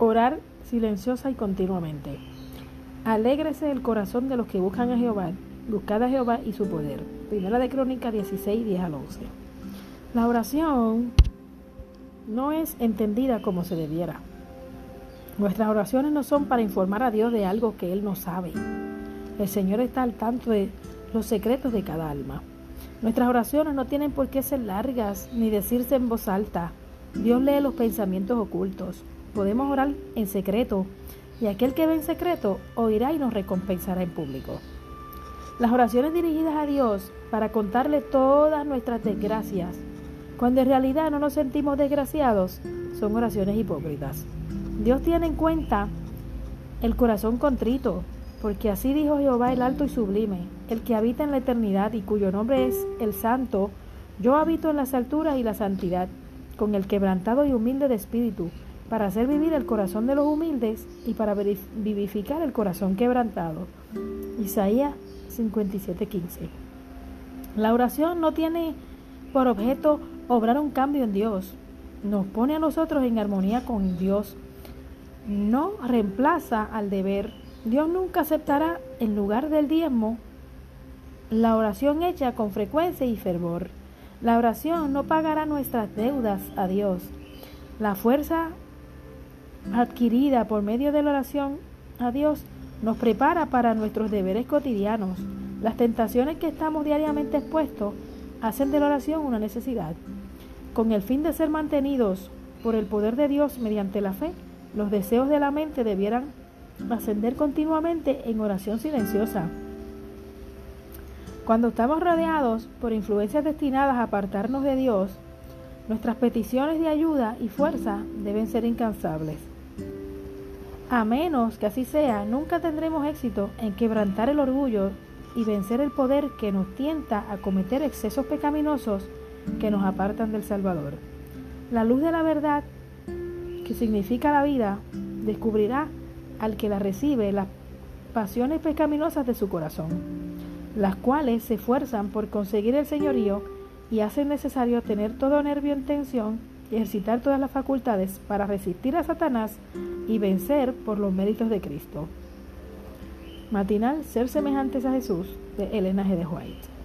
orar silenciosa y continuamente. Alégrese el corazón de los que buscan a Jehová, buscad a Jehová y su poder. Primera de Crónica 16, 10 al 11. La oración no es entendida como se debiera. Nuestras oraciones no son para informar a Dios de algo que Él no sabe. El Señor está al tanto de los secretos de cada alma. Nuestras oraciones no tienen por qué ser largas ni decirse en voz alta. Dios lee los pensamientos ocultos. Podemos orar en secreto y aquel que ve en secreto oirá y nos recompensará en público. Las oraciones dirigidas a Dios para contarle todas nuestras desgracias, cuando en realidad no nos sentimos desgraciados, son oraciones hipócritas. Dios tiene en cuenta el corazón contrito, porque así dijo Jehová el alto y sublime, el que habita en la eternidad y cuyo nombre es el santo, yo habito en las alturas y la santidad, con el quebrantado y humilde de espíritu, para hacer vivir el corazón de los humildes y para vivificar el corazón quebrantado. Isaías 57:15. La oración no tiene por objeto obrar un cambio en Dios, nos pone a nosotros en armonía con Dios, no reemplaza al deber Dios nunca aceptará en lugar del diezmo la oración hecha con frecuencia y fervor. La oración no pagará nuestras deudas a Dios. La fuerza adquirida por medio de la oración a Dios nos prepara para nuestros deberes cotidianos. Las tentaciones que estamos diariamente expuestos hacen de la oración una necesidad. Con el fin de ser mantenidos por el poder de Dios mediante la fe, los deseos de la mente debieran ascender continuamente en oración silenciosa. Cuando estamos rodeados por influencias destinadas a apartarnos de Dios, nuestras peticiones de ayuda y fuerza deben ser incansables. A menos que así sea, nunca tendremos éxito en quebrantar el orgullo y vencer el poder que nos tienta a cometer excesos pecaminosos que nos apartan del Salvador. La luz de la verdad, que significa la vida, descubrirá al que la recibe las pasiones pecaminosas de su corazón, las cuales se esfuerzan por conseguir el señorío y hacen necesario tener todo nervio en tensión y ejercitar todas las facultades para resistir a Satanás y vencer por los méritos de Cristo. Matinal Ser semejantes a Jesús de Elena G. de White.